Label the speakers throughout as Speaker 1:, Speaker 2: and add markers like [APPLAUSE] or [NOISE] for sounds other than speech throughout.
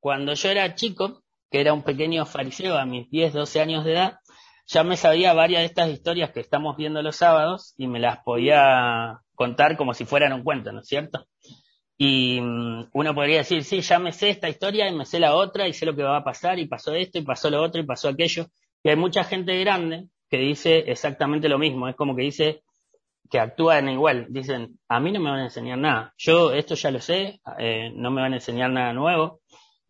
Speaker 1: cuando yo era chico, que era un pequeño fariseo a mis 10, 12 años de edad, ya me sabía varias de estas historias que estamos viendo los sábados y me las podía contar como si fueran un cuento, ¿no es cierto? Y mm, uno podría decir, sí, ya me sé esta historia y me sé la otra y sé lo que va a pasar y pasó esto y pasó lo otro y pasó aquello. Y hay mucha gente grande que dice exactamente lo mismo. Es como que dice que actúan igual. Dicen, a mí no me van a enseñar nada. Yo esto ya lo sé, eh, no me van a enseñar nada nuevo.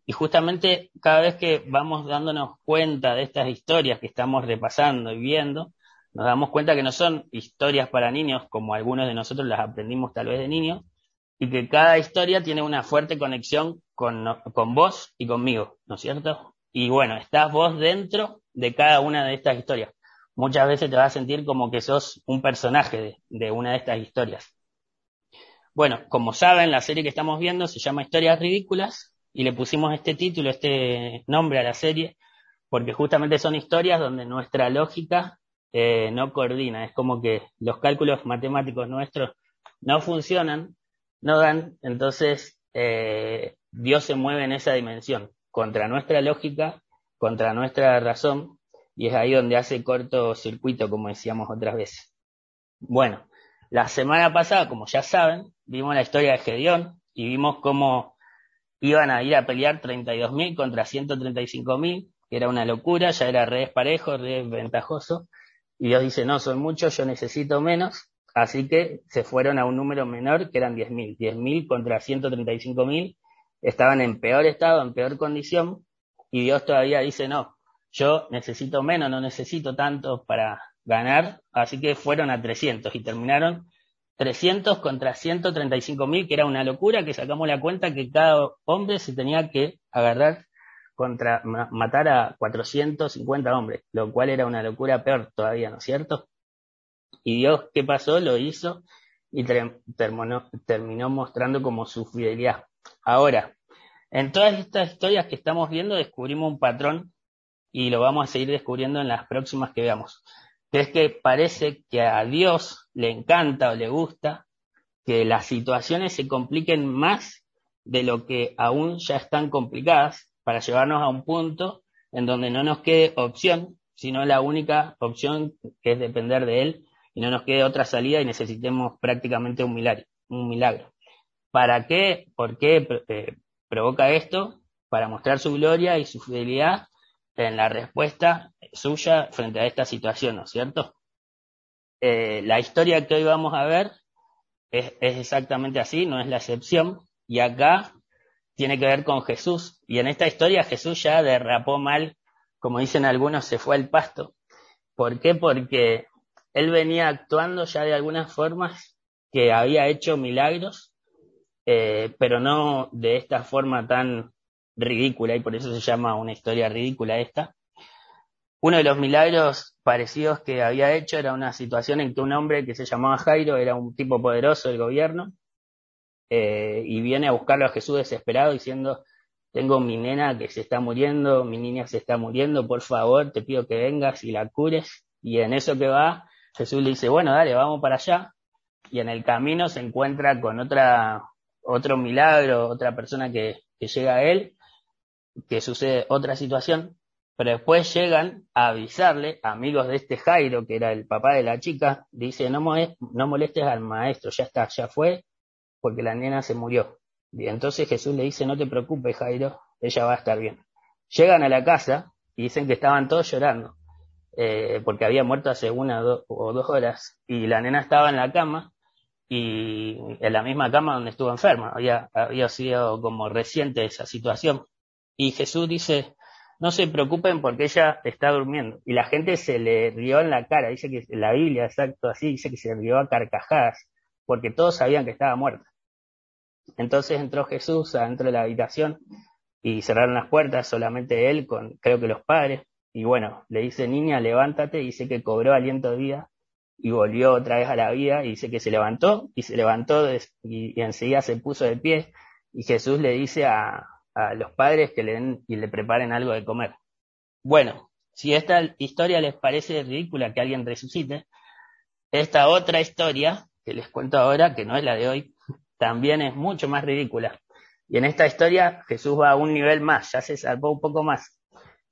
Speaker 1: Y justamente cada vez que vamos dándonos cuenta de estas historias que estamos repasando y viendo, nos damos cuenta que no son historias para niños como algunos de nosotros las aprendimos tal vez de niños, y que cada historia tiene una fuerte conexión con, con vos y conmigo, ¿no es cierto? Y bueno, estás vos dentro de cada una de estas historias. Muchas veces te vas a sentir como que sos un personaje de, una de estas historias. Bueno, como saben, la serie que estamos viendo se llama Historias Ridículas y le pusimos este título, este nombre a la serie, porque justamente son historias donde nuestra lógica eh, no coordina. Es como que los cálculos matemáticos nuestros no funcionan no dan, entonces eh, Dios se mueve en esa dimensión, contra nuestra lógica, contra nuestra razón, y es ahí donde hace cortocircuito, como decíamos otras veces. Bueno, la semana pasada, como ya saben, vimos la historia de Gedeón y vimos cómo iban a ir a pelear 32.000 contra 135.000, que era una locura, ya era re parejo, re ventajoso, y Dios dice, no, son muchos, yo necesito menos, Así que se fueron a un número menor que eran 10.000. 10.000 contra 135.000 estaban en peor estado, en peor condición. Y Dios todavía dice no, yo necesito menos, no necesito tanto para ganar, así que fueron a 300 y terminaron 300 contra 135.000, que era una locura, que sacamos la cuenta que cada hombre se tenía que agarrar contra matar a 450 hombres, lo cual era una locura peor todavía, ¿no es cierto? Y Dios, ¿qué pasó? Lo hizo y terminó, terminó mostrando como su fidelidad. Ahora, en todas estas historias que estamos viendo descubrimos un patrón y lo vamos a seguir descubriendo en las próximas que veamos. Que es que parece que a Dios le encanta o le gusta que las situaciones se compliquen más de lo que aún ya están complicadas para llevarnos a un punto en donde no nos quede opción, sino la única opción que es depender de Él y no nos quede otra salida y necesitemos prácticamente un milagro. Un milagro. ¿Para qué? ¿Por qué eh, provoca esto? Para mostrar su gloria y su fidelidad en la respuesta suya frente a esta situación, ¿no es cierto? Eh, la historia que hoy vamos a ver es, exactamente así, no es la excepción, y acá tiene que ver con Jesús, y en esta historia Jesús ya derrapó mal, como dicen algunos, se fue al pasto. ¿Por qué? Porque él venía actuando ya de algunas formas que había hecho milagros, eh, pero no de esta forma tan ridícula, y por eso se llama una historia ridícula esta. Uno de los milagros parecidos que había hecho era una situación en que un hombre que se llamaba Jairo era un tipo poderoso del gobierno eh, y viene a buscarlo a Jesús desesperado diciendo, tengo mi nena que se está muriendo, mi niña se está muriendo, por favor, te pido que vengas y la cures. Y en eso que va, Jesús le dice, bueno, dale, vamos para allá. Y en el camino se encuentra con otra, otro milagro, otra persona que, que llega a él, que sucede otra situación, pero después llegan a avisarle, amigos de este Jairo, que era el papá de la chica, dice, no, molestes al maestro, ya está, ya fue, porque la nena se murió. Y entonces Jesús le dice, no te preocupes, Jairo, ella va a estar bien. Llegan a la casa y dicen que estaban todos llorando. Eh, porque había muerto hace una o dos horas, y la nena estaba en la cama, y en la misma cama donde estuvo enferma, había, había sido como reciente esa situación. Y Jesús dice, no se preocupen porque ella está durmiendo. Y la gente se le rió en la cara, dice que la Biblia, exacto así, dice que se rió a carcajadas, porque todos sabían que estaba muerta. Entonces entró Jesús adentro de la habitación y cerraron las puertas, solamente él con, creo que los padres, y bueno, le dice, niña, levántate, y dice que cobró aliento de vida y volvió otra vez a la vida, y dice que se levantó, y se levantó y, enseguida se puso de pie, y Jesús le dice a, a los padres que le den y le preparen algo de comer. Bueno, si esta historia les parece ridícula que alguien resucite, esta otra historia que les cuento ahora, que no es la de hoy, también es mucho más ridícula. Y en esta historia Jesús va a un nivel más, ya se salvó un poco más.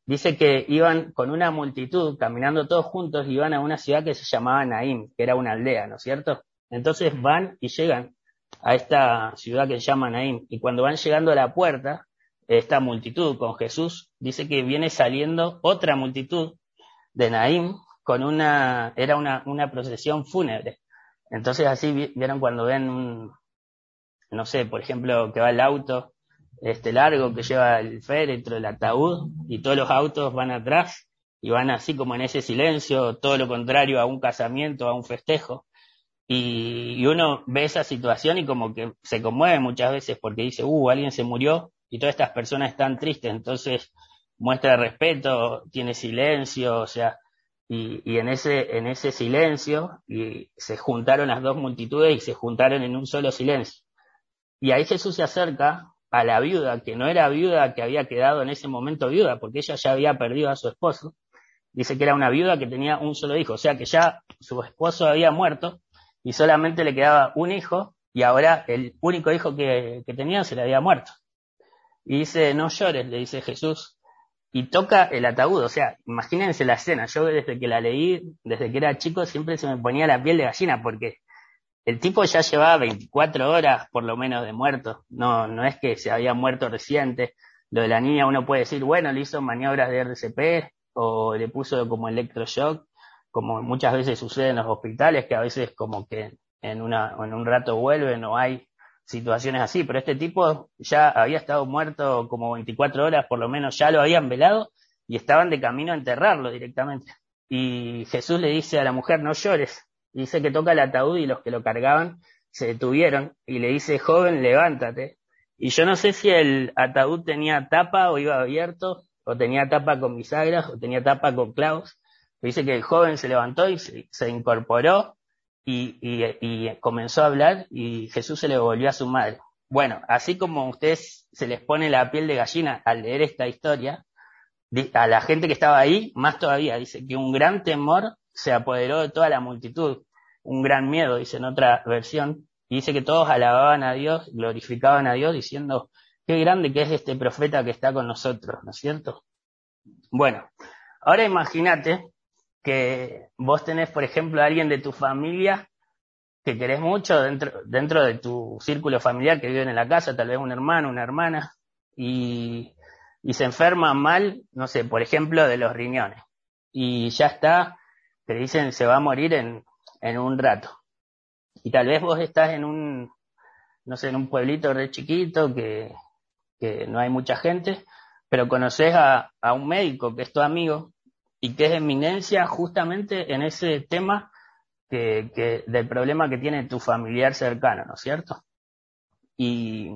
Speaker 1: Dice que iban con una multitud, caminando todos juntos, iban a una ciudad que se llamaba Naim, que era una aldea, ¿no es cierto? Entonces van y llegan a esta ciudad que se llama Naim. Y cuando van llegando a la puerta, esta multitud con Jesús, dice que viene saliendo otra multitud de Naim con una, era una, una procesión fúnebre. Entonces así vieron cuando ven un, no sé, por ejemplo, que va el auto este largo que lleva el féretro, el ataúd, y todos los autos van atrás y van así como en ese silencio, todo lo contrario a un casamiento, a un festejo. Y, uno ve esa situación y como que se conmueve muchas veces porque dice, uh, alguien se murió y todas estas personas están tristes, entonces muestra respeto, tiene silencio, o sea, y, y en ese, en ese silencio y se juntaron las dos multitudes y se juntaron en un solo silencio. Y ahí Jesús se acerca a la viuda, que no era viuda que había quedado en ese momento viuda, porque ella ya había perdido a su esposo. Dice que era una viuda que tenía un solo hijo, o sea que ya su esposo había muerto y solamente le quedaba un hijo y ahora el único hijo que, que tenía se le había muerto. Y dice, no llores, le dice Jesús, y toca el ataúd, o sea, imagínense la escena, yo desde que la leí, desde que era chico, siempre se me ponía la piel de gallina, porque el tipo ya llevaba 24 horas por lo menos de muerto. No, no es que se había muerto reciente. Lo de la niña uno puede decir, bueno, le hizo maniobras de RCP o le puso como electroshock, como muchas veces sucede en los hospitales, que a veces como que en, una, en un rato vuelven o hay situaciones así. Pero este tipo ya había estado muerto como 24 horas, por lo menos ya lo habían velado y estaban de camino a enterrarlo directamente. Y Jesús le dice a la mujer, no llores, dice que toca el ataúd y los que lo cargaban se detuvieron y le dice, joven, levántate. Y yo no sé si el ataúd tenía tapa o iba abierto, o tenía tapa con bisagras, o tenía tapa con clavos. Dice que el joven se levantó y se, incorporó y, y, comenzó a hablar y Jesús se le volvió a su madre. Bueno, así como ustedes se les pone la piel de gallina al leer esta historia, a la gente que estaba ahí, más todavía, dice que un gran temor se apoderó de toda la multitud. Un gran miedo, dice en otra versión, y dice que todos alababan a Dios, glorificaban a Dios, diciendo, qué grande que es este profeta que está con nosotros, ¿no es cierto? Bueno, ahora imagínate que vos tenés, por ejemplo, a alguien de tu familia que querés mucho dentro, dentro de tu círculo familiar que vive en la casa, tal vez un hermano, una hermana, y, y se enferma mal, no sé, por ejemplo, de los riñones. Y ya está te dicen se va a morir en, en un rato. Y tal vez vos estás en un, no sé, en un pueblito re chiquito que, que no hay mucha gente, pero conoces a, a un médico que es tu amigo y que es eminencia justamente en ese tema que, del problema que tiene tu familiar cercano, ¿no es cierto? Y,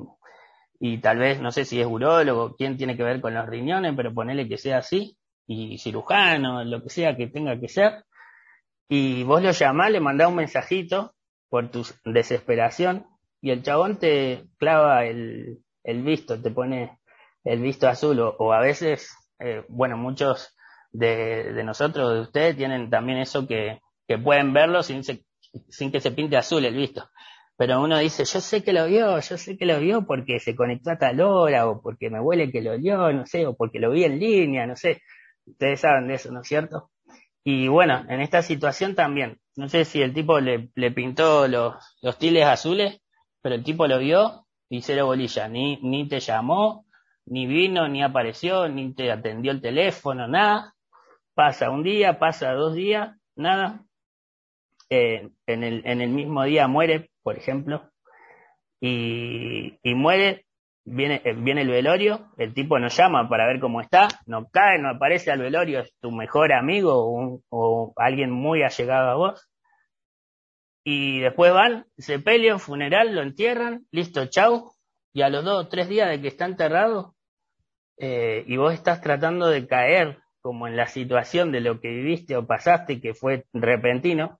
Speaker 1: y tal vez, no sé si es urólogo, quién tiene que ver con los riñones, pero ponele que sea así, y cirujano, lo que sea que tenga que ser, y vos lo llamás, le mandás un mensajito por tu desesperación y el chabón te clava el, el visto, te pone el visto azul o, a veces, eh, bueno, muchos de, de, nosotros, de ustedes, tienen también eso que, que pueden verlo sin, sin que se pinte azul el visto. Pero uno dice, yo sé que lo vio, yo sé que lo vio porque se conectó a tal hora, o porque me huele que lo vio, no sé, o porque lo vi en línea, no sé. Ustedes saben de eso, ¿no es cierto? Y bueno, en esta situación también, no sé si el tipo le, le pintó los, los tiles azules, pero el tipo lo vio y cero bolilla, ni, ni te llamó, ni vino, ni apareció, ni te atendió el teléfono, nada. Pasa un día, pasa dos días, nada. Eh, en, el, en el mismo día muere, por ejemplo, y, y muere viene, eh, viene el velorio, el tipo nos llama para ver cómo está, no cae, no aparece al velorio, es tu mejor amigo o, o alguien muy allegado a vos. Y después van, se pelean, funeral, lo entierran, listo, chau. Y a los dos o tres días de que está enterrado, eh, y vos estás tratando de caer como en la situación de lo que viviste o pasaste que fue repentino,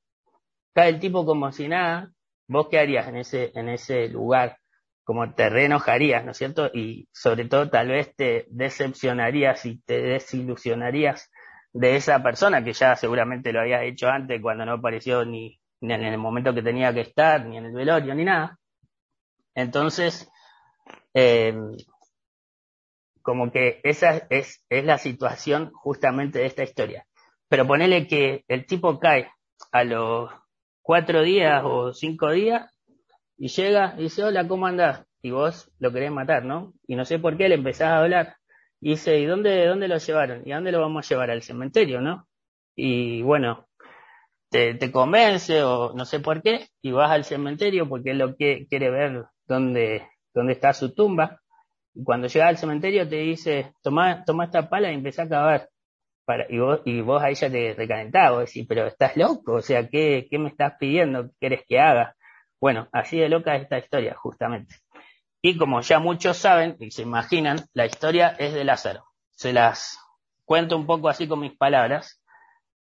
Speaker 1: cae el tipo como si nada, vos qué harías en ese, en ese lugar como te reenojarías, ¿no es cierto? Y sobre todo tal vez te decepcionarías y te desilusionarías de esa persona que ya seguramente lo habías hecho antes cuando no apareció ni, en el momento que tenía que estar, ni en el velorio, ni nada. Entonces, Eh, como que esa es, es la situación justamente de esta historia. Pero ponele que el tipo cae a los cuatro días o cinco días y llega y dice, hola, ¿cómo andás? Y vos lo querés matar, ¿no? Y no sé por qué le empezás a hablar. Y dice, ¿y dónde, dónde lo llevaron? ¿Y dónde lo vamos a llevar? Al cementerio, ¿no? Y bueno, te, te convence o no sé por qué, y vas al cementerio porque es lo que quiere ver dónde, dónde está su tumba. Y cuando llega al cementerio te dice, toma, toma esta pala y empieza a cavar. Y, vos, y vos ahí ya te recalentás, vos decís, pero estás loco, o sea, ¿qué, qué me estás pidiendo? ¿Qué quieres que haga? Bueno, así de loca es esta historia, justamente. Y como ya muchos saben y se imaginan, la historia es de Lázaro. Se las cuento un poco así con mis palabras.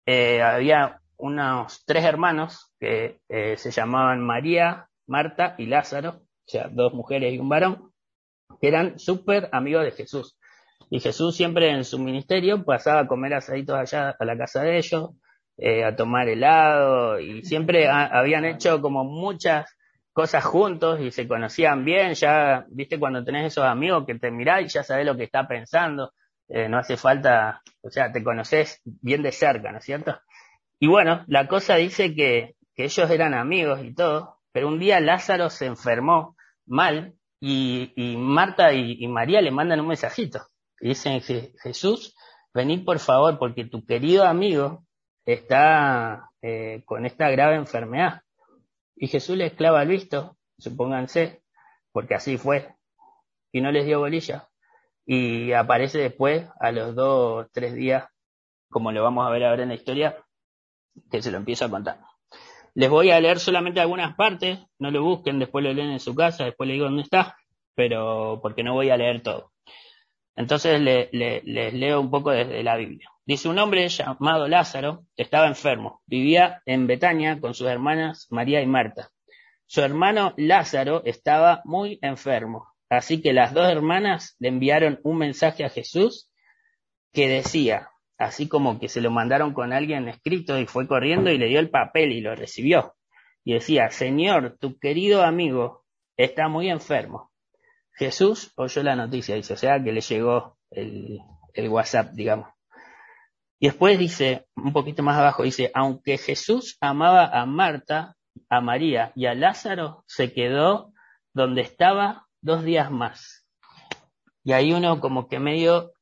Speaker 1: Eh, había unos tres hermanos que eh, se llamaban María, Marta y Lázaro, o sea, dos mujeres y un varón, que eran súper amigos de Jesús. Y Jesús siempre en su ministerio pasaba a comer asaditos allá a la casa de ellos, eh, a tomar helado, y siempre habían hecho como muchas cosas juntos y se conocían bien, ya, viste, cuando tenés esos amigos que te mirás y ya sabés lo que está pensando, eh, no hace falta, o sea, te conoces bien de cerca, ¿no es cierto? Y bueno, la cosa dice que, que ellos eran amigos y todo, pero un día Lázaro se enfermó mal y, y Marta y, María le mandan un mensajito. Y dicen, Jesús, vení por favor, porque tu querido amigo está eh, con esta grave enfermedad. Y Jesús les clava el visto, supónganse, porque así fue, y no les dio bolilla. Y aparece después, a los dos, tres días, como lo vamos a ver ahora en la historia, que se lo empiezo a contar. Les voy a leer solamente algunas partes, no lo busquen, después lo leen en su casa, después le digo dónde está, pero porque no voy a leer todo. Entonces les leo un poco desde la Biblia. Dice un hombre llamado Lázaro estaba enfermo, vivía en Betania con sus hermanas María y Marta. Su hermano Lázaro estaba muy enfermo, así que las dos hermanas le enviaron un mensaje a Jesús que decía, así como que se lo mandaron con alguien escrito y fue corriendo y le dio el papel y lo recibió. Y decía, Señor, tu querido amigo está muy enfermo. Jesús oyó la noticia, dice, o sea que le llegó el, el WhatsApp, digamos. Y después dice, un poquito más abajo, dice, aunque Jesús amaba a Marta, a María y a Lázaro, se quedó donde estaba dos días más. Y hay uno como que medio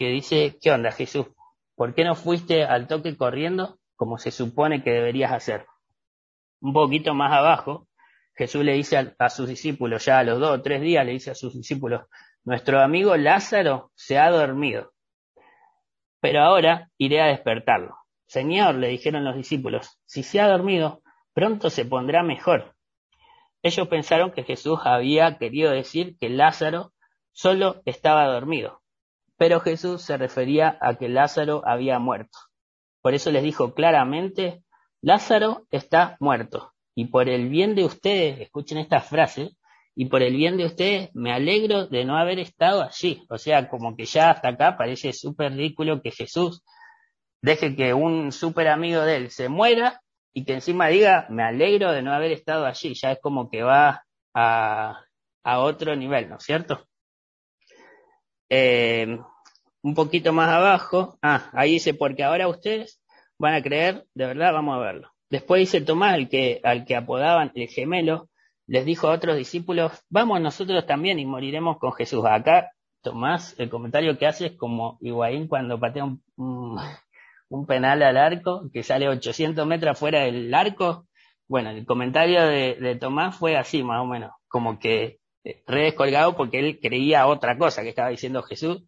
Speaker 1: que dice, ¿qué onda Jesús? ¿Por qué no fuiste al toque corriendo como se supone que deberías hacer? Un poquito más abajo, Jesús le dice a, a sus discípulos, ya a los dos o tres días le dice a sus discípulos, nuestro amigo Lázaro se ha dormido pero ahora iré a despertarlo. Señor, le dijeron los discípulos, si se ha dormido, pronto se pondrá mejor. Ellos pensaron que Jesús había querido decir que Lázaro solo estaba dormido, pero Jesús se refería a que Lázaro había muerto. Por eso les dijo claramente, Lázaro está muerto, y por el bien de ustedes, escuchen esta frase, y por el bien de ustedes me alegro de no haber estado allí. O sea, como que ya hasta acá parece súper ridículo que Jesús deje que un súper amigo de él se muera y que encima diga me alegro de no haber estado allí. Ya es como que va a, otro nivel, ¿no es cierto? Eh, un poquito más abajo, ah, ahí dice, porque ahora ustedes van a creer, de verdad, vamos a verlo. Después dice Tomás, el que, al que apodaban el gemelo, les dijo a otros discípulos, vamos nosotros también y moriremos con Jesús. Acá Tomás, el comentario que hace es como Higuaín cuando patea un, un, [LAUGHS] penal al arco, que sale 800 metros fuera del arco. Bueno, el comentario de, de Tomás fue así, más o menos, como que eh, re descolgado porque él creía otra cosa que estaba diciendo Jesús.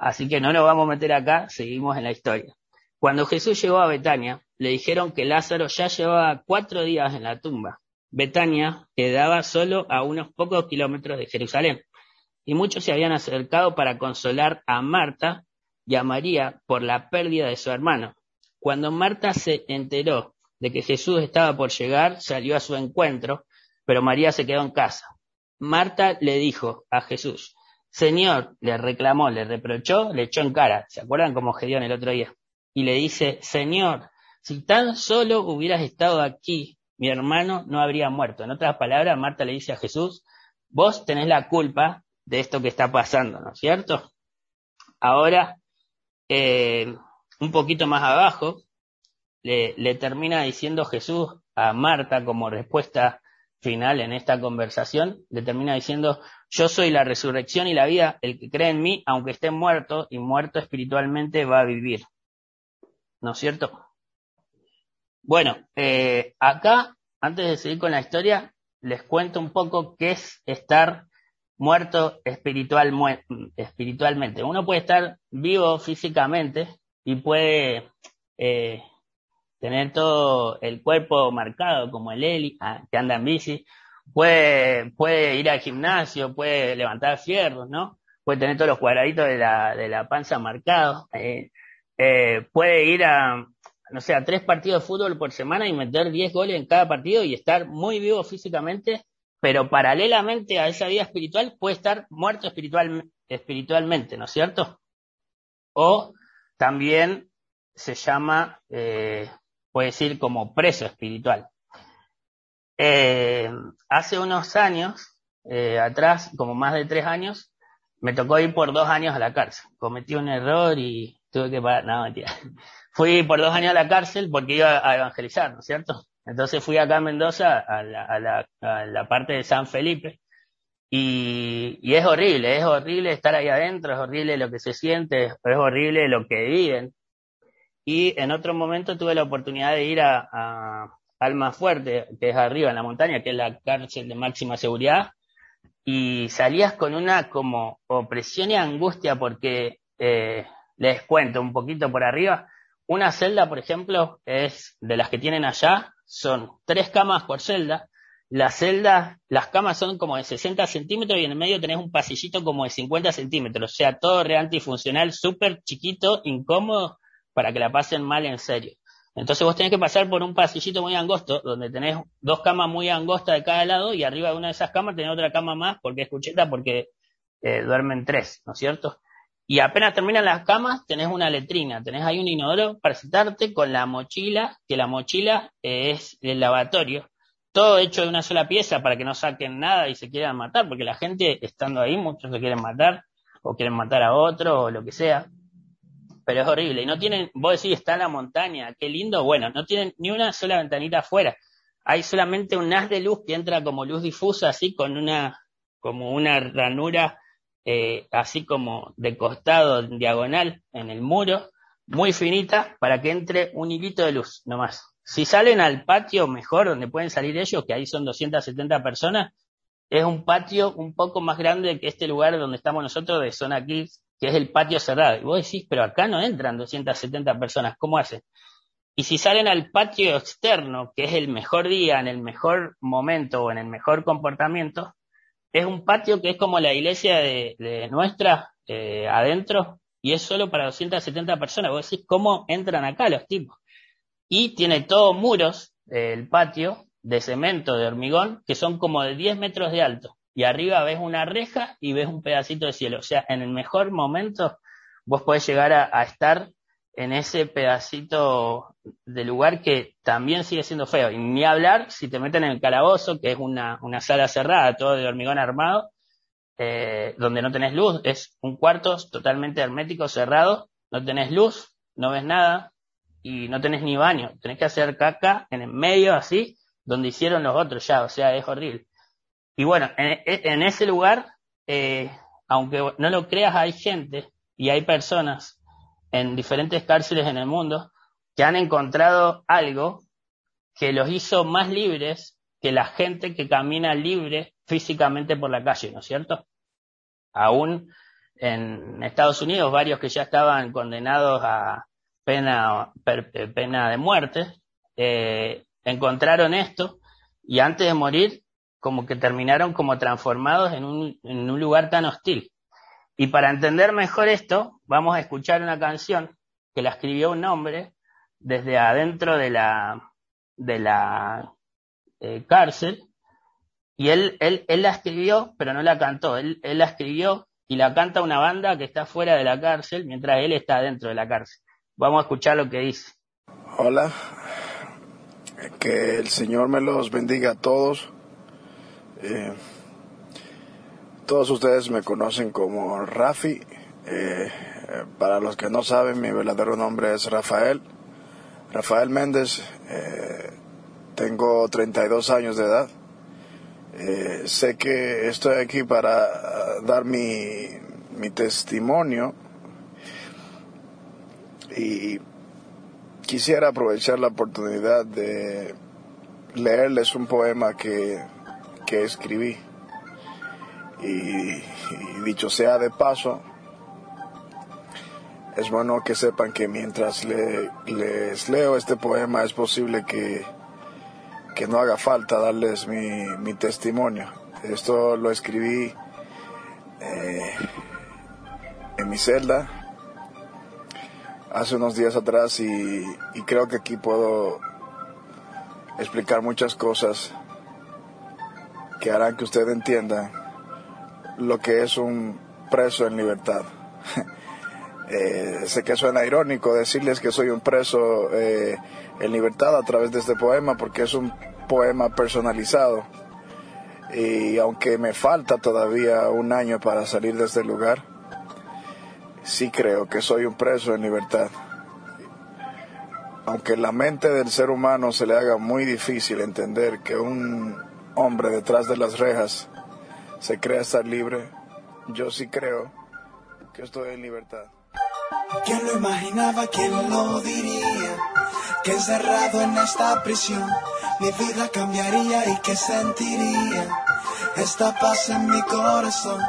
Speaker 1: Así que no nos vamos a meter acá, seguimos en la historia. Cuando Jesús llegó a Betania, le dijeron que Lázaro ya llevaba cuatro días en la tumba Betania quedaba solo a unos pocos kilómetros de Jerusalén, y muchos se habían acercado para consolar a Marta y a María por la pérdida de su hermano. Cuando Marta se enteró de que Jesús estaba por llegar, salió a su encuentro, pero María se quedó en casa. Marta le dijo a Jesús, Señor, le reclamó, le reprochó, le echó en cara. ¿Se acuerdan cómo Gedeón el otro día? Y le dice, Señor, si tan solo hubieras estado aquí, mi hermano no habría muerto. En otras palabras, Marta le dice a Jesús, vos tenés la culpa de esto que está pasando, ¿no es cierto? Ahora, eh, un poquito más abajo, le, le termina diciendo Jesús a Marta como respuesta final en esta conversación, le termina diciendo, yo soy la resurrección y la vida, el que cree en mí, aunque esté muerto y muerto espiritualmente, va a vivir. ¿No es cierto? Bueno, eh, acá, antes de seguir con la historia, les cuento un poco qué es estar muerto espiritual, espiritualmente. Uno puede estar vivo físicamente y puede eh, tener todo el cuerpo marcado como el Eli, ah, que anda en bici, puede, puede ir al gimnasio, puede levantar fierros, ¿no? Puede tener todos los cuadraditos de la, de la panza marcados, eh, eh, puede ir a, no sé, a tres partidos de fútbol por semana y meter diez goles en cada partido y estar muy vivo físicamente, pero paralelamente a esa vida espiritual puede estar muerto espiritual, espiritualmente, ¿no es cierto? O también se llama eh, puede decir como preso espiritual. Eh, hace unos años, eh, atrás, como más de tres años, me tocó ir por dos años a la cárcel. Cometí un error y tuve que pagar, no, mentira. [LAUGHS] Fui por dos años a la cárcel porque iba a evangelizar, ¿no es cierto? Entonces fui acá a Mendoza, a la, a la, a la parte de San Felipe, y, y, es horrible, es horrible estar ahí adentro, es horrible lo que se siente, es horrible lo que viven. Y en otro momento tuve la oportunidad de ir a, a Alma Fuerte, que es arriba en la montaña, que es la cárcel de máxima seguridad, y salías con una como opresión y angustia porque, eh, les cuento un poquito por arriba, una celda, por ejemplo, es de las que tienen allá, son tres camas por celda, las celdas, las camas son como de 60 centímetros y en el medio tenés un pasillito como de 50 centímetros, o sea, todo realmente funcional, súper chiquito, incómodo, para que la pasen mal en serio. Entonces vos tenés que pasar por un pasillito muy angosto, donde tenés dos camas muy angostas de cada lado y arriba de una de esas camas tenés otra cama más porque es cucheta, porque eh, duermen tres, ¿no es cierto? Y apenas terminan las camas, tenés una letrina, tenés ahí un inodoro para sentarte con la mochila, que la mochila eh, es el lavatorio, todo hecho de una sola pieza para que no saquen nada y se quieran matar, porque la gente estando ahí, muchos se quieren matar, o quieren matar a otro, o lo que sea pero es horrible. Y no tienen, vos decís, está en la montaña, qué lindo. Bueno, no tienen ni una sola ventanita afuera. Hay solamente un haz de luz que entra como luz difusa, así con una, como una ranura, eh, así como de costado, diagonal, en el muro, muy finita, para que entre un hilito de luz, nomás. Si salen al patio mejor, donde pueden salir ellos, que ahí son 270 personas, es un patio un poco más grande que este lugar donde estamos nosotros, de zona aquí que es el patio cerrado. Y vos decís, pero acá no entran 270 personas, ¿cómo hacen? Y si salen al patio externo, que es el mejor día, en el mejor momento o en el mejor comportamiento, es un patio que es como la iglesia de, nuestra eh, adentro y es solo para 270 personas. Vos decís, ¿cómo entran acá los tipos? Y tiene todos muros, eh, el patio, de cemento, de hormigón, que son como de 10 metros de alto y arriba ves una reja y ves un pedacito de cielo. O sea, en el mejor momento vos podés llegar a, estar en ese pedacito de lugar que también sigue siendo feo. Y ni hablar si te meten en el calabozo, que es una, una sala cerrada, todo de hormigón armado, eh, donde no tenés luz. Es un cuarto totalmente hermético, cerrado, no tenés luz, no ves nada y no tenés ni baño. Tenés que hacer caca en el medio así, donde hicieron los otros ya. O sea, es horrible. Y bueno, en, ese lugar, eh, aunque no lo creas, hay gente y hay personas en diferentes cárceles en el mundo que han encontrado algo que los hizo más libres que la gente que camina libre físicamente por la calle, ¿no es cierto? Aún en Estados Unidos, varios que ya estaban condenados a pena, pena de muerte, eh, encontraron esto y antes de morir como que terminaron como transformados en un, en un lugar tan hostil. Y para entender mejor esto, vamos a escuchar una canción que la escribió un hombre desde adentro de la, de la eh, cárcel. Y él, él, él la escribió, pero no la cantó. Él, él la escribió y la canta una banda que está fuera de la cárcel, mientras él está dentro de la cárcel. Vamos a escuchar lo que dice.
Speaker 2: Hola, que el Señor me los bendiga a todos. Eh, todos ustedes me conocen como Rafi. Eh, para los que no saben, mi verdadero nombre es Rafael. Rafael Méndez. Eh, tengo 32 años de edad. Eh, sé que estoy aquí para dar mi, mi testimonio y quisiera aprovechar la oportunidad de leerles un poema que, que escribí. Y, dicho sea de paso, es bueno que sepan que mientras les leo este poema es posible que, que no haga falta darles mi, mi testimonio. Esto lo escribí eh, en mi celda hace unos días atrás y creo que aquí puedo explicar muchas cosas que harán que usted entienda lo que es un preso en libertad. [LAUGHS] Eh, sé que suena irónico decirles que soy un preso eh, en libertad a través de este poema porque es un poema personalizado y aunque me falta todavía un año para salir de este lugar, sí creo que soy un preso en libertad. Aunque la mente del ser humano se le haga muy difícil entender que un hombre detrás de las rejas se crea estar libre, yo sí creo que estoy en libertad.
Speaker 3: ¿Quién lo imaginaba? ¿Quién lo diría? Que encerrado en esta prisión mi vida cambiaría y que sentiría esta paz en mi corazón.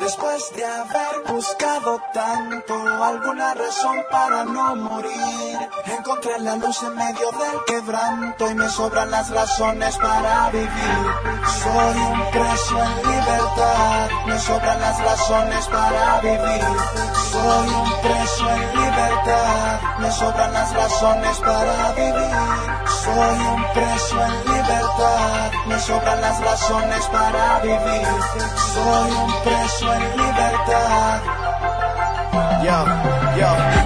Speaker 3: Después de haber buscado tanto alguna razón para no morir, encontré la luz en medio del quebranto y me sobran las razones para vivir. Soy un preso en libertad, me sobran las razones para vivir. Soy un preso en libertad, me sobran las razones para vivir. Soy un preso en libertad, me sobran las razones para vivir. Soy un preso en libertad.
Speaker 4: Yo,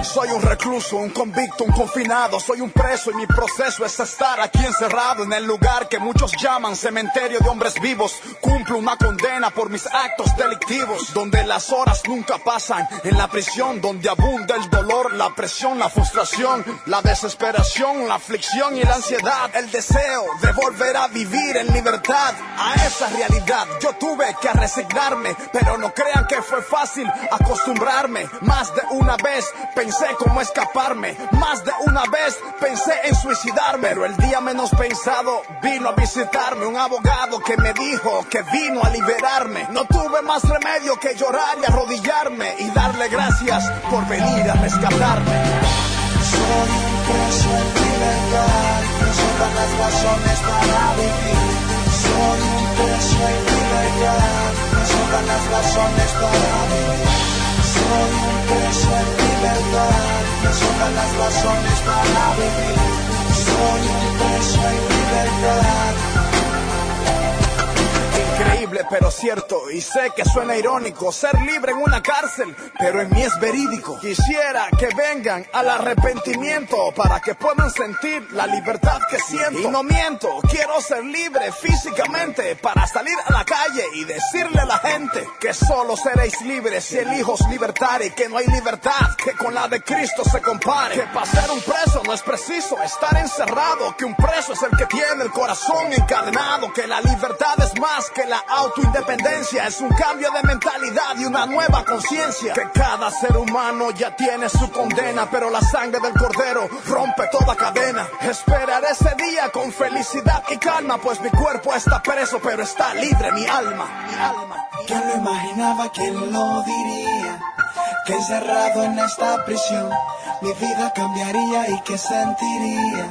Speaker 4: soy un recluso, un convicto, un confinado, soy un preso y mi proceso es estar aquí encerrado en el lugar que muchos llaman cementerio de hombres vivos. Cumplo una condena por mis actos delictivos, donde las horas nunca pasan, en la prisión donde abunda el dolor, la presión, la frustración, la desesperación, la aflicción y la ansiedad, el deseo de volver a vivir en libertad. A esa realidad yo tuve que resignarme, pero no crean que fue fácil acostumbrarme. Más de una vez pensé cómo escaparme, más de una vez pensé en suicidarme, pero el día menos pensado vino a visitarme un abogado que me dijo que vino a liberarme. No tuve más remedio que llorar y arrodillarme y darle gracias por venir a rescatarme.
Speaker 3: Soy un preso en libertad, me sobran las razones para vivir. Soy un preso en libertad, me sobran las razones para vivir. Preso en libertad, me sobran las razones para vivir. Soy un preso en libertad.
Speaker 4: Increíble pero cierto, y sé que suena irónico ser libre en una cárcel, pero en mí es verídico. Quisiera que vengan al arrepentimiento para que puedan sentir la libertad que siento. Y no miento, quiero ser libre físicamente para salir a la calle y decirle a la gente que solo seréis libres si elijo libertad y que no hay libertad que con la de Cristo se compare. Que para ser un preso no es preciso estar encerrado, que un preso es el que tiene el corazón encadenado, que la libertad es más que la autoindependencia es un cambio de mentalidad y una nueva conciencia. Que cada ser humano ya tiene su condena, pero la sangre del cordero rompe toda cadena. Esperaré ese día con felicidad y calma, pues mi cuerpo está preso, pero está libre mi alma. Mi alma.
Speaker 3: ¿Quién lo imaginaba? ¿Quién lo diría? Que encerrado en esta prisión mi vida cambiaría y que sentiría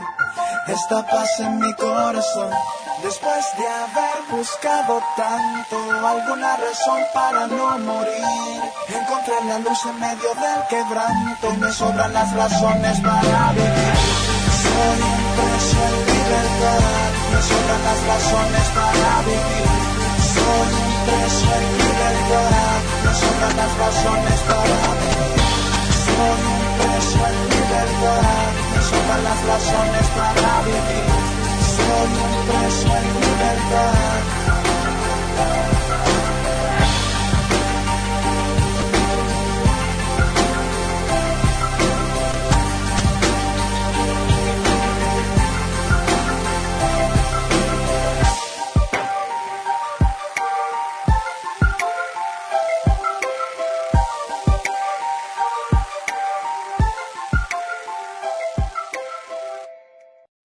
Speaker 3: esta paz en mi corazón. Después de haber buscado tanto alguna razón para no morir, encontré la luz en medio del quebranto me sobran las razones para vivir. Soy un preso en libertad, me sobran las razones para vivir. Soy un preso en libertad, me sobran las razones para vivir. Soy un preso en libertad, me sobran las razones para vivir soy un preso en libertad.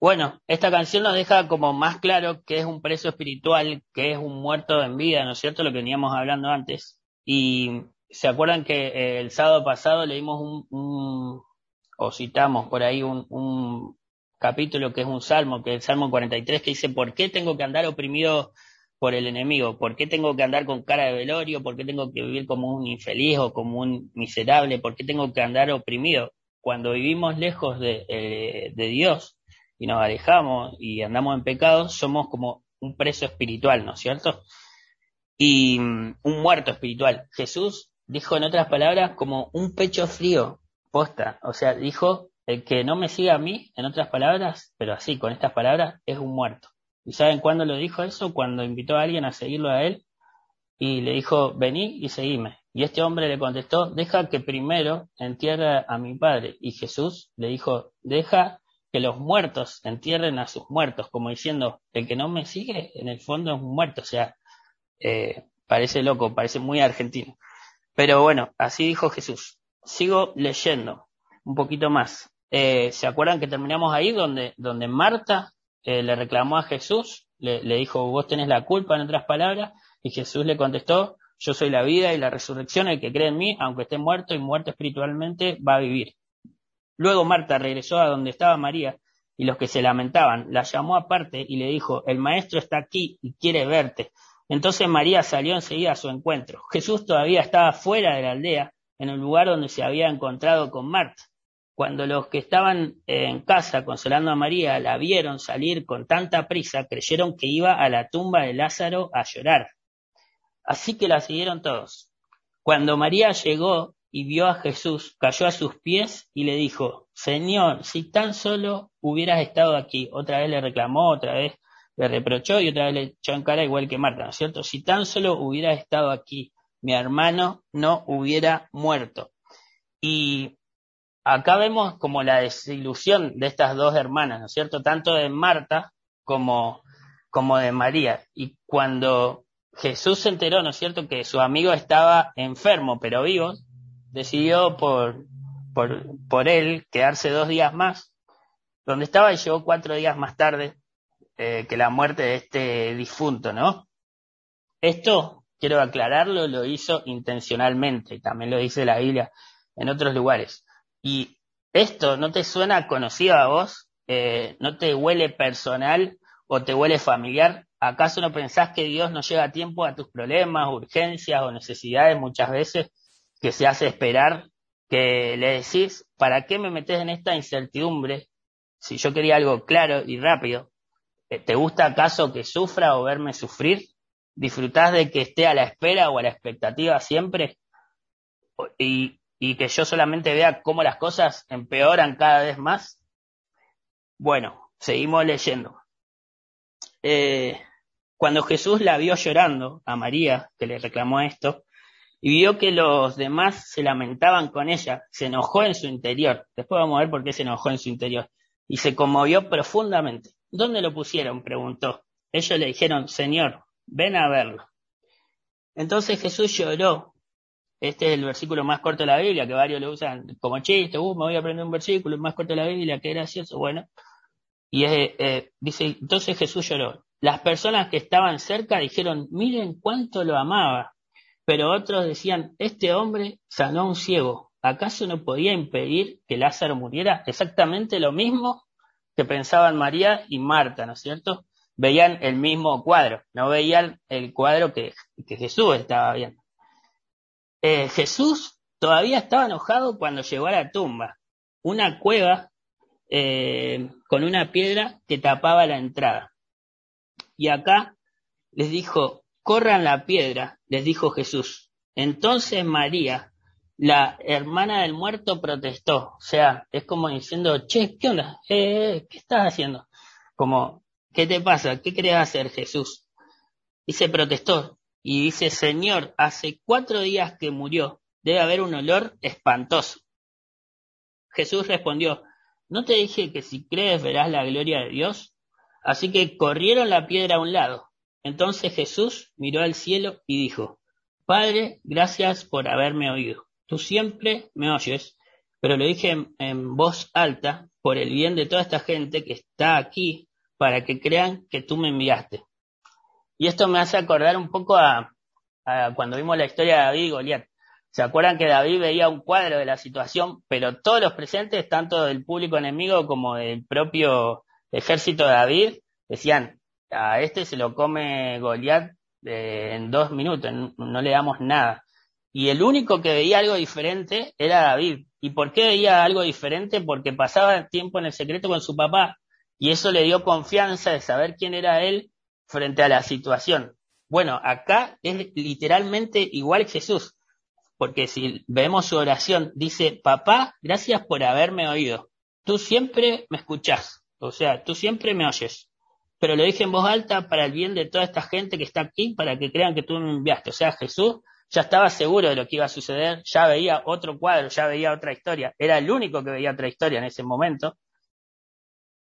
Speaker 1: Bueno, esta canción nos deja como más claro que es un preso espiritual, que es un muerto en vida, ¿no es cierto? Lo que veníamos hablando antes. Y se acuerdan que eh, el sábado pasado leímos un, un o citamos por ahí un, capítulo que es un salmo, que es el Salmo 43, que dice, ¿por qué tengo que andar oprimido por el enemigo? ¿Por qué tengo que andar con cara de velorio? ¿Por qué tengo que vivir como un infeliz o como un miserable? ¿Por qué tengo que andar oprimido? Cuando vivimos lejos de, eh, de Dios y nos alejamos y andamos en pecado, somos como un preso espiritual, ¿no es cierto? Y um, un muerto espiritual. Jesús dijo en otras palabras como un pecho frío, posta, o sea, dijo el que no me siga a mí, en otras palabras, pero así, con estas palabras, es un muerto. ¿Y saben cuándo lo dijo eso? Cuando invitó a alguien a seguirlo a él y le dijo, vení y seguime. Y este hombre le contestó, deja que primero entierre a mi padre. Y Jesús le dijo, deja que los muertos entierren a sus muertos, como diciendo, el que no me sigue, en el fondo es un muerto. O sea, eh, parece loco, parece muy argentino. Pero bueno, así dijo Jesús. Sigo leyendo un poquito más. Eh, ¿Se acuerdan que terminamos ahí donde, donde Marta eh, le reclamó a Jesús? Le, le dijo, vos tenés la culpa, en otras palabras, y Jesús le contestó, yo soy la vida y la resurrección, el que cree en mí, aunque esté muerto y muerto espiritualmente, va a vivir. Luego Marta regresó a donde estaba María y los que se lamentaban, la llamó aparte y le dijo, el maestro está aquí y quiere verte. Entonces María salió enseguida a su encuentro. Jesús todavía estaba fuera de la aldea, en el lugar donde se había encontrado con Marta. Cuando los que estaban en casa consolando a María la vieron salir con tanta prisa, creyeron que iba a la tumba de Lázaro a llorar. Así que la siguieron todos. Cuando María llegó y vio a Jesús, cayó a sus pies y le dijo, Señor, si tan solo hubieras estado aquí, otra vez le reclamó, otra vez le reprochó y otra vez le echó en cara igual que Marta, ¿no es cierto? Si tan solo hubieras estado aquí, mi hermano no hubiera muerto. Y acá vemos como la desilusión de estas dos hermanas, ¿no es cierto? Tanto de Marta como, como de María. Y cuando Jesús se enteró, ¿no es cierto?, que su amigo estaba enfermo pero vivo, decidió por, por, por él quedarse dos días más, donde estaba y llegó cuatro días más tarde eh, que la muerte de este difunto, ¿no? Esto, quiero aclararlo, lo hizo intencionalmente, y también lo dice la Biblia en otros lugares. Y esto no te suena conocido a vos, eh, no te huele personal o te huele familiar. ¿Acaso no pensás que Dios no llega a tiempo a tus problemas, urgencias o necesidades muchas veces que se hace esperar? Que le decís, ¿para qué me metes en esta incertidumbre? Si yo quería algo claro y rápido. Eh, ¿Te gusta acaso que sufra o verme sufrir? ¿Disfrutás de que esté a la espera o a la expectativa siempre? Y, y que yo solamente vea cómo las cosas empeoran cada vez más? Bueno, seguimos leyendo. Eh, cuando Jesús la vio llorando a María, que le reclamó esto, y vio que los demás se lamentaban con ella, se enojó en su interior. Después vamos a ver por qué se enojó en su interior. Y se conmovió profundamente. ¿Dónde lo pusieron? preguntó. Ellos le dijeron, Señor, ven a verlo. Entonces Jesús lloró este es el versículo más corto de la Biblia, que varios lo usan como chiste, uh, me voy a aprender un versículo más corto de la Biblia, qué gracioso, bueno. Y eh, dice, entonces Jesús lloró. Las personas que estaban cerca dijeron, miren cuánto lo amaba. Pero otros decían, este hombre sanó a un ciego. ¿Acaso no podía impedir que Lázaro muriera? Exactamente lo mismo que pensaban María y Marta, ¿no es cierto? Veían el mismo cuadro, no veían el cuadro que, Jesús estaba viendo. Eh, Jesús todavía estaba enojado cuando llegó a la tumba, una cueva eh, con una piedra que tapaba la entrada. Y acá les dijo, corran la piedra, les dijo Jesús. Entonces María, la hermana del muerto, protestó. O sea, es como diciendo, che, ¿qué onda? Eh, ¿Qué estás haciendo? Como, ¿qué te pasa? ¿Qué querés hacer, Jesús? Y se protestó y dice, Señor, hace cuatro días que murió, debe haber un olor espantoso. Jesús respondió, ¿no te dije que si crees verás la gloria de Dios? Así que corrieron la piedra a un lado. Entonces Jesús miró al cielo y dijo, Padre, gracias por haberme oído. Tú siempre me oyes, pero lo dije en, voz alta por el bien de toda esta gente que está aquí para que crean que tú me enviaste. Y esto me hace acordar un poco a, cuando vimos la historia de David y Goliat. ¿Se acuerdan que David veía un cuadro de la situación, pero todos los presentes, tanto del público enemigo como del propio ejército de David, decían, a este se lo come Goliat eh, en dos minutos, no le damos nada. Y el único que veía algo diferente era David. ¿Y por qué veía algo diferente? Porque pasaba tiempo en el secreto con su papá y eso le dio confianza de saber quién era él frente a la situación. Bueno, acá es literalmente igual Jesús, porque si vemos su oración, dice, papá, gracias por haberme oído. Tú siempre me escuchás, o sea, tú siempre me oyes. Pero lo dije en voz alta para el bien de toda esta gente que está aquí, para que crean que tú me enviaste. O sea, Jesús ya estaba seguro de lo que iba a suceder, ya veía otro cuadro, ya veía otra historia, era el único que veía otra historia en ese momento.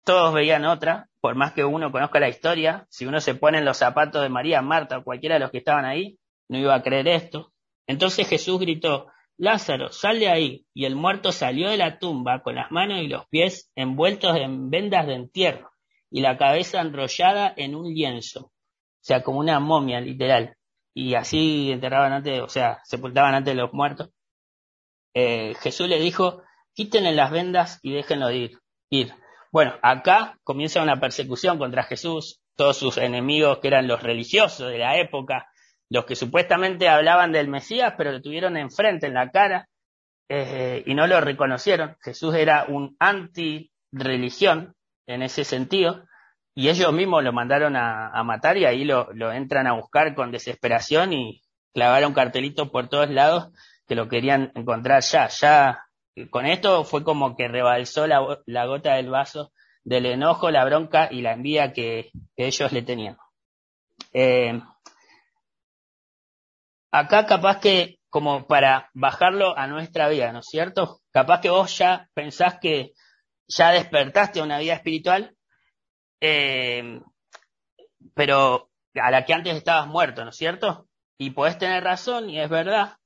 Speaker 1: Todos veían otra, por más que uno conozca la historia, si uno se pone en los zapatos de María, Marta o cualquiera de los que estaban ahí, no iba a creer esto. Entonces Jesús gritó, Lázaro, sal de ahí. Y el muerto salió de la tumba con las manos y los pies envueltos en vendas de entierro y la cabeza enrollada en un lienzo. O sea, como una momia, literal y así enterraban antes, o sea, sepultaban antes los muertos. Eh, Jesús le dijo, quítenle las vendas y déjenlo ir, ir. Bueno, acá comienza una persecución contra Jesús, todos sus enemigos que eran los religiosos de la época, los que supuestamente hablaban del Mesías, pero lo tuvieron enfrente, en la cara, eh, y no lo reconocieron. Jesús era un anti-religión en ese sentido, y ellos mismos lo mandaron a, matar y ahí lo, entran a buscar con desesperación y clavaron cartelitos por todos lados que lo querían encontrar ya. Ya con esto fue como que rebalsó la, gota del vaso del enojo, la bronca y la envidia que, ellos le tenían. Eh, acá capaz que como para bajarlo a nuestra vida, ¿no es cierto? Capaz que vos ya pensás que ya despertaste a una vida espiritual eh, pero a la que antes estabas muerto, ¿no es cierto? Y podés tener razón, y es verdad,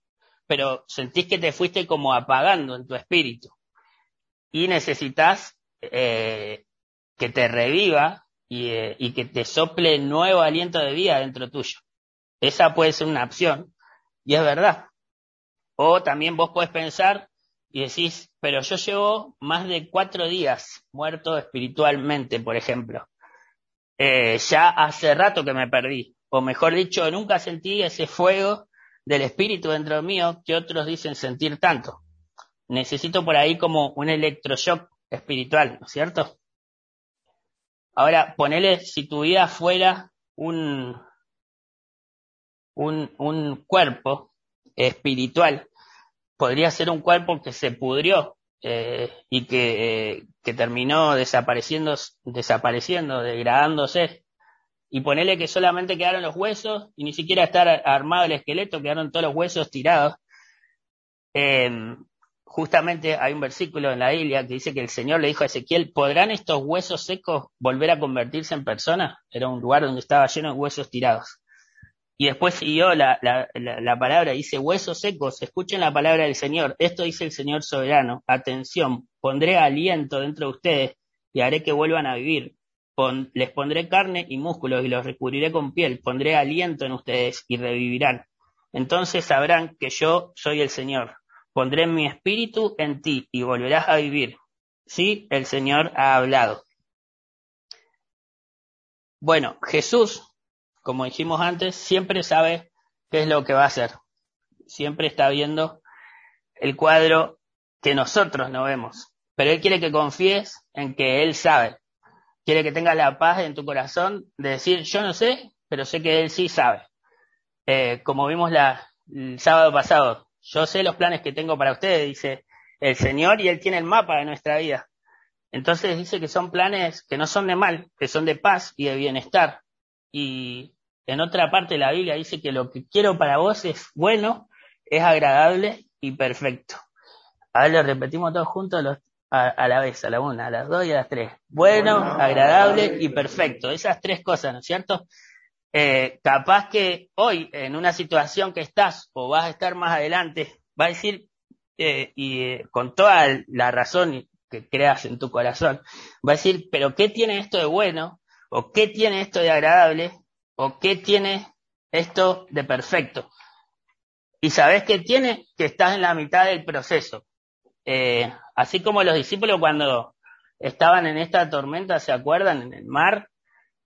Speaker 1: pero sentís que te fuiste como apagando en tu espíritu. Y necesitas eh, que te reviva y, eh, y, que te sople nuevo aliento de vida dentro tuyo. Esa puede ser una opción, y es verdad. O también vos podés pensar y decís, pero yo llevo más de cuatro días muerto espiritualmente, por ejemplo. Eh, ya hace rato que me perdí, o mejor dicho, nunca sentí ese fuego del espíritu dentro mío que otros dicen sentir tanto. Necesito por ahí como un electroshock espiritual, ¿no es cierto? Ahora, ponele si tu vida fuera un, un, un cuerpo espiritual podría ser un cuerpo que se pudrió eh, y que, eh, que terminó desapareciendo, desapareciendo, degradándose. Y ponerle que solamente quedaron los huesos y ni siquiera estar armado el esqueleto, quedaron todos los huesos tirados. Eh, justamente hay un versículo en la Biblia que dice que el Señor le dijo a Ezequiel, ¿podrán estos huesos secos volver a convertirse en personas? Era un lugar donde estaba lleno de huesos tirados. Y después siguió la, la, la, palabra, dice, huesos secos, escuchen la palabra del Señor. Esto dice el Señor soberano. Atención, pondré aliento dentro de ustedes y haré que vuelvan a vivir. les pondré carne y músculos y los recubriré con piel. Pondré aliento en ustedes y revivirán. Entonces sabrán que yo soy el Señor. Pondré mi espíritu en ti y volverás a vivir. Sí, el Señor ha hablado. Bueno, Jesús como dijimos antes, siempre sabe qué es lo que va a hacer. Siempre está viendo el cuadro que nosotros no vemos. Pero Él quiere que confíes en que Él sabe. Quiere que tengas la paz en tu corazón de decir, yo no sé, pero sé que Él sí sabe. Eh, como vimos la, el sábado pasado, yo sé los planes que tengo para ustedes, dice el Señor, y Él tiene el mapa de nuestra vida. Entonces dice que son planes que no son de mal, que son de paz y de bienestar. Y en otra parte de la Biblia dice que lo que quiero para vos es bueno, es agradable y perfecto. A ver, lo repetimos todos juntos a, la vez, a la una, a las dos y a las tres. Bueno, agradable y perfecto. Esas tres cosas, ¿no es cierto? Eh, capaz que hoy, en una situación que estás o vas a estar más adelante, va a decir, eh, y eh, con toda la razón que creas en tu corazón, va a decir, pero ¿qué tiene esto de bueno? ¿O qué tiene esto de agradable? ¿O qué tiene esto de perfecto? Y sabes qué tiene que estás en la mitad del proceso. Eh, así como los discípulos cuando estaban en esta tormenta, ¿se acuerdan? En el mar,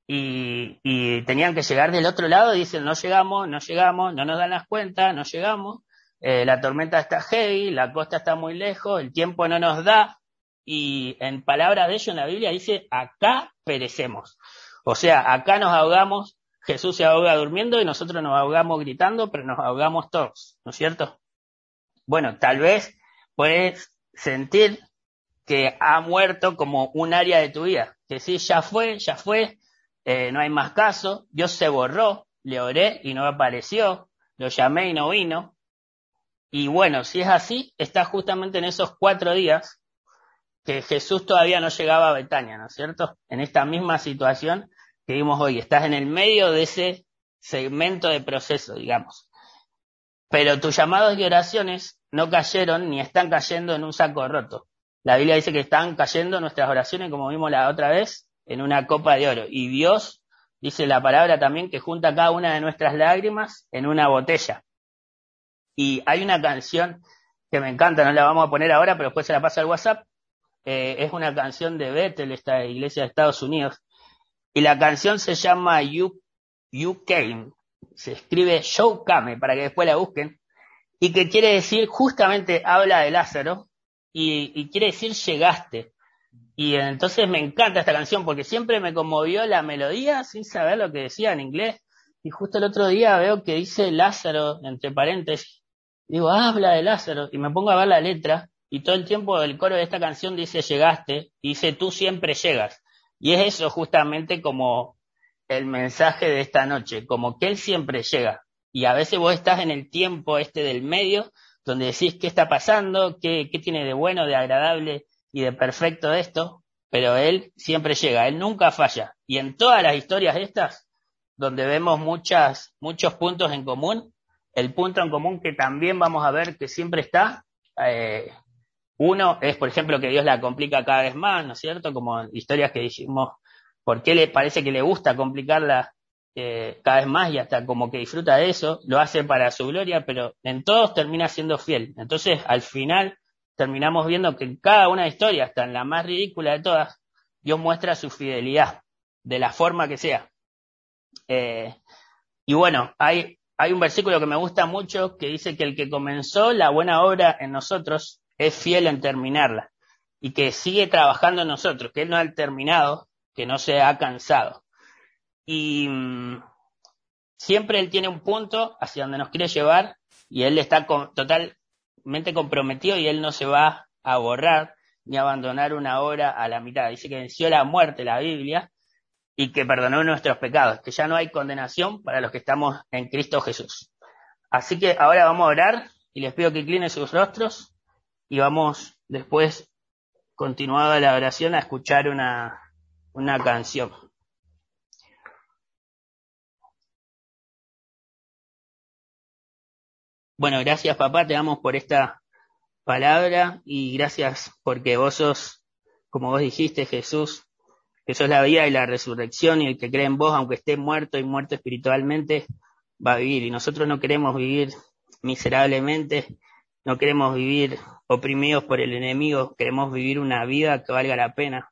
Speaker 1: y, y, tenían que llegar del otro lado, dicen, no llegamos, no llegamos, no nos dan las cuentas, no llegamos, eh, la tormenta está heavy, la costa está muy lejos, el tiempo no nos da, y en palabras de ellos en la Biblia dice, acá perecemos. O sea, acá nos ahogamos, Jesús se ahoga durmiendo y nosotros nos ahogamos gritando, pero nos ahogamos todos, ¿no es cierto? Bueno, tal vez puedes sentir que ha muerto como un área de tu vida, que sí, ya fue, ya fue, eh, no hay más caso, Dios se borró, le oré y no apareció, lo llamé y no vino. Y bueno, si es así, está justamente en esos cuatro días que Jesús todavía no llegaba a Betania, ¿no es cierto? En esta misma situación vimos hoy, estás en el medio de ese segmento de proceso, digamos. Pero tus llamados y oraciones no cayeron ni están cayendo en un saco roto. La Biblia dice que están cayendo nuestras oraciones, como vimos la otra vez, en una copa de oro. Y Dios, dice la palabra también, que junta cada una de nuestras lágrimas en una botella. Y hay una canción que me encanta, no la vamos a poner ahora, pero después se la pasa al WhatsApp. Eh, es una canción de Bethel, esta iglesia de Estados Unidos. Y la canción se llama You, you Came. Se escribe Show Came para que después la busquen. Y que quiere decir, justamente habla de Lázaro. Y, y quiere decir llegaste. Y entonces me encanta esta canción porque siempre me conmovió la melodía sin saber lo que decía en inglés. Y justo el otro día veo que dice Lázaro, entre paréntesis. Digo, habla de Lázaro. Y me pongo a ver la letra. Y todo el tiempo el coro de esta canción dice llegaste. Y dice tú siempre llegas. Y es eso justamente como el mensaje de esta noche. Como que él siempre llega. Y a veces vos estás en el tiempo este del medio donde decís qué está pasando, qué, qué tiene de bueno, de agradable y de perfecto esto, pero él siempre llega, él nunca falla. Y en todas las historias estas, donde vemos muchas, muchos puntos en común, el punto en común que también vamos a ver que siempre está, eh, uno es, por ejemplo, que Dios la complica cada vez más, ¿no es cierto? Como historias que dijimos, ¿por qué le parece que le gusta complicarla eh, cada vez más y hasta como que disfruta de eso? Lo hace para su gloria, pero en todos termina siendo fiel. Entonces, al final, terminamos viendo que en cada una de historias, hasta en la más ridícula de todas, Dios muestra su fidelidad, de la forma que sea. Eh, y bueno, hay un versículo que me gusta mucho que dice que el que comenzó la buena obra en nosotros es fiel en terminarla y que sigue trabajando en nosotros, que Él no ha terminado, que no se ha cansado. Y mm, siempre Él tiene un punto hacia donde nos quiere llevar y Él está con, total, mente comprometido y él no se va a borrar ni abandonar una obra a la mitad. Dice que venció la muerte la Biblia y que perdonó nuestros pecados, que ya no hay condenación para los que estamos en Cristo Jesús. Así que ahora vamos a orar y les pido que inclinen sus rostros y vamos después, continuada la oración, a escuchar una, una canción. Bueno, gracias papá, te damos por esta palabra y gracias porque vos sos, como vos dijiste, Jesús, que sos la vida y la resurrección y el que cree en vos, aunque esté muerto y muerto espiritualmente, va a vivir. Y nosotros no queremos vivir miserablemente, no queremos vivir oprimidos por el enemigo, queremos vivir una vida que valga la pena,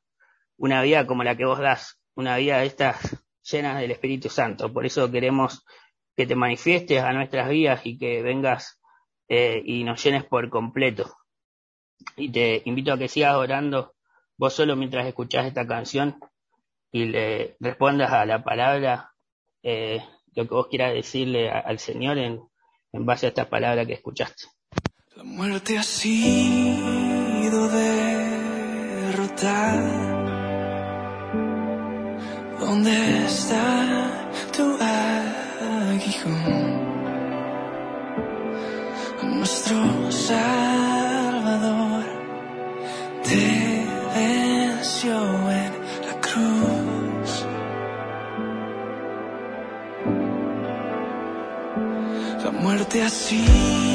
Speaker 1: una vida como la que vos das, una vida de estas llenas del Espíritu Santo. Por eso queremos que te manifiestes a nuestras vidas y que vengas eh, y nos llenes por completo. Y te invito a que sigas orando vos solo mientras escuchás esta canción y le respondas a la palabra eh, lo que vos quieras decirle al Señor en, en base a esta palabra que escuchaste.
Speaker 3: La muerte ha sido derrotada. ¿Dónde está tu nuestro Salvador te venció en la cruz. La muerte ha sido